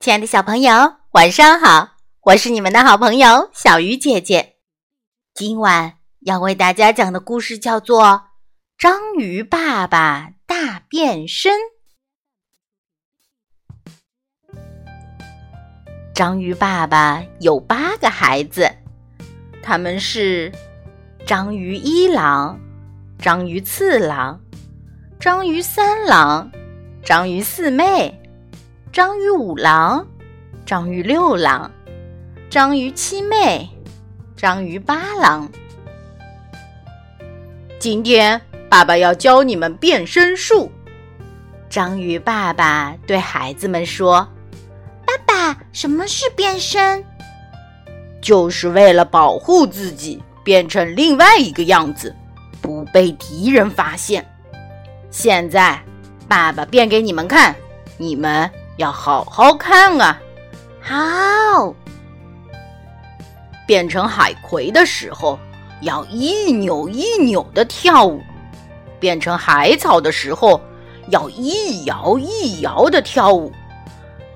亲爱的小朋友，晚上好！我是你们的好朋友小鱼姐姐。今晚要为大家讲的故事叫做《章鱼爸爸大变身》。章鱼爸爸有八个孩子，他们是章鱼一郎、章鱼次郎、章鱼三郎、章鱼四妹。章鱼五郎，章鱼六郎，章鱼七妹，章鱼八郎。今天爸爸要教你们变身术。章鱼爸爸对孩子们说：“爸爸，什么是变身？就是为了保护自己，变成另外一个样子，不被敌人发现。现在，爸爸变给你们看，你们。”要好好看啊！好，变成海葵的时候要一扭一扭的跳舞；变成海草的时候要一摇一摇的跳舞；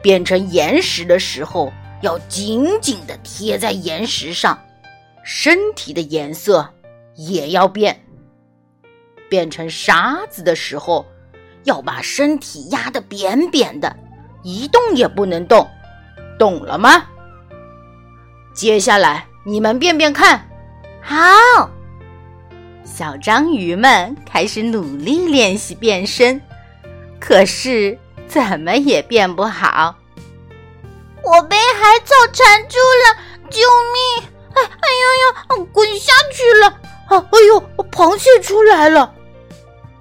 变成岩石的时候要紧紧的贴在岩石上，身体的颜色也要变；变成沙子的时候要把身体压得扁扁的。一动也不能动，懂了吗？接下来你们变变看。好，小章鱼们开始努力练习变身，可是怎么也变不好。我被海草缠住了，救命！哎哎呦呦，滚下去了！啊哎呦，螃蟹出来了。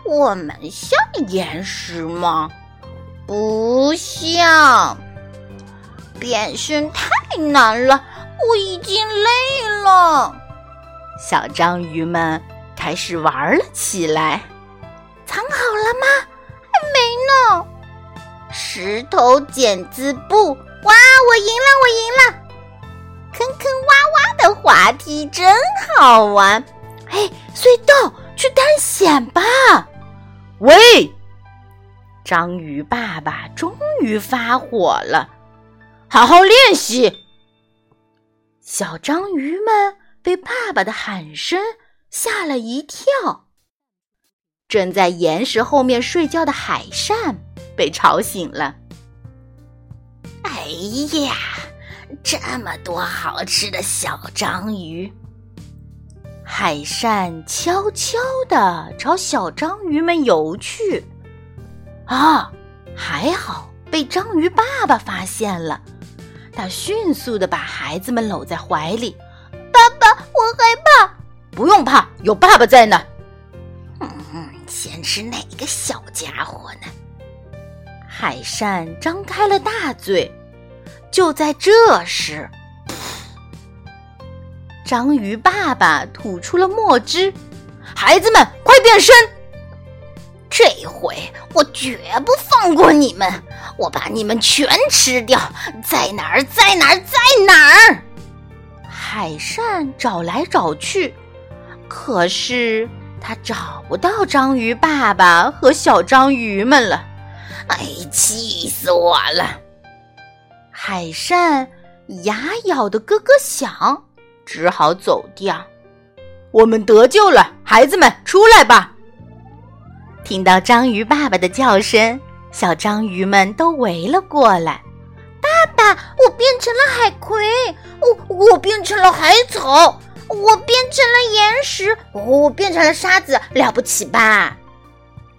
我们像岩石吗？不像，变身太难了，我已经累了。小章鱼们开始玩了起来。藏好了吗？还没呢。石头剪子布，哇，我赢了，我赢了！坑坑洼洼的滑梯真好玩。哎，隧道，去探险吧。喂。章鱼爸爸终于发火了，好好练习。小章鱼们被爸爸的喊声吓了一跳。正在岩石后面睡觉的海扇被吵醒了。哎呀，这么多好吃的小章鱼！海扇悄悄地朝小章鱼们游去。啊，还好被章鱼爸爸发现了，他迅速的把孩子们搂在怀里。爸爸，我害怕。不用怕，有爸爸在呢。嗯，先吃哪个小家伙呢？海扇张开了大嘴。就在这时，章鱼爸爸吐出了墨汁。孩子们，快变身！这回我绝不放过你们！我把你们全吃掉！在哪儿？在哪儿？在哪儿？海扇找来找去，可是他找不到章鱼爸爸和小章鱼们了。哎，气死我了！海扇牙咬得咯咯响，只好走掉。我们得救了，孩子们，出来吧！听到章鱼爸爸的叫声，小章鱼们都围了过来。爸爸，我变成了海葵，我我变成了海草，我变成了岩石，我变成了沙子，了不起吧？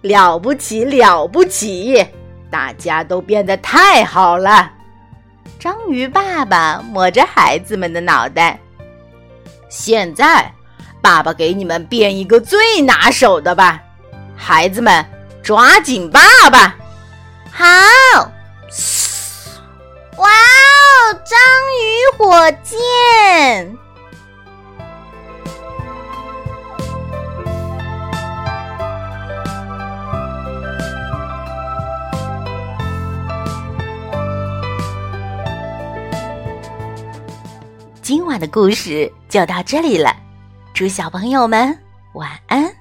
了不起了不起！大家都变得太好了。章鱼爸爸摸着孩子们的脑袋。现在，爸爸给你们变一个最拿手的吧。孩子们，抓紧爸爸！好！哇哦，章鱼火箭！今晚的故事就到这里了，祝小朋友们晚安。